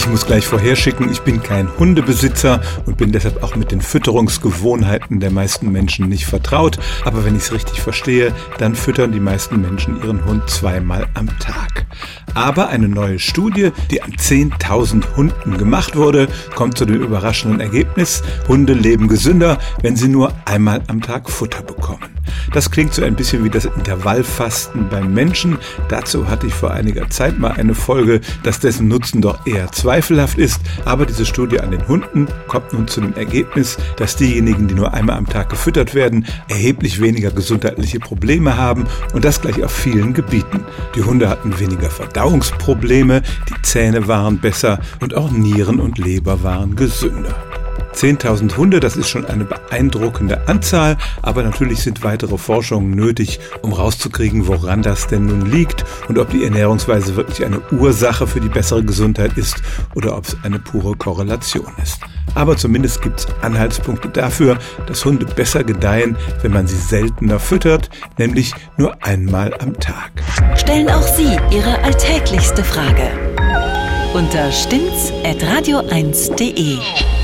Ich muss gleich vorherschicken, ich bin kein Hundebesitzer und bin deshalb auch mit den Fütterungsgewohnheiten der meisten Menschen nicht vertraut. Aber wenn ich es richtig verstehe, dann füttern die meisten Menschen ihren Hund zweimal am Tag. Aber eine neue Studie, die an 10.000 Hunden gemacht wurde, kommt zu dem überraschenden Ergebnis, Hunde leben gesünder, wenn sie nur einmal am Tag Futter bekommen. Das klingt so ein bisschen wie das Intervallfasten beim Menschen. Dazu hatte ich vor einiger Zeit mal eine Folge, dass dessen Nutzen doch eher zweifelhaft ist. Aber diese Studie an den Hunden kommt nun zu dem Ergebnis, dass diejenigen, die nur einmal am Tag gefüttert werden, erheblich weniger gesundheitliche Probleme haben und das gleich auf vielen Gebieten. Die Hunde hatten weniger Verdauungsprobleme, die Zähne waren besser und auch Nieren und Leber waren gesünder. 10.000 Hunde, das ist schon eine beeindruckende Anzahl, aber natürlich sind weitere Forschungen nötig, um rauszukriegen, woran das denn nun liegt und ob die Ernährungsweise wirklich eine Ursache für die bessere Gesundheit ist oder ob es eine pure Korrelation ist. Aber zumindest gibt es Anhaltspunkte dafür, dass Hunde besser gedeihen, wenn man sie seltener füttert, nämlich nur einmal am Tag. Stellen auch Sie Ihre alltäglichste Frage unter stimmt's at radio1.de.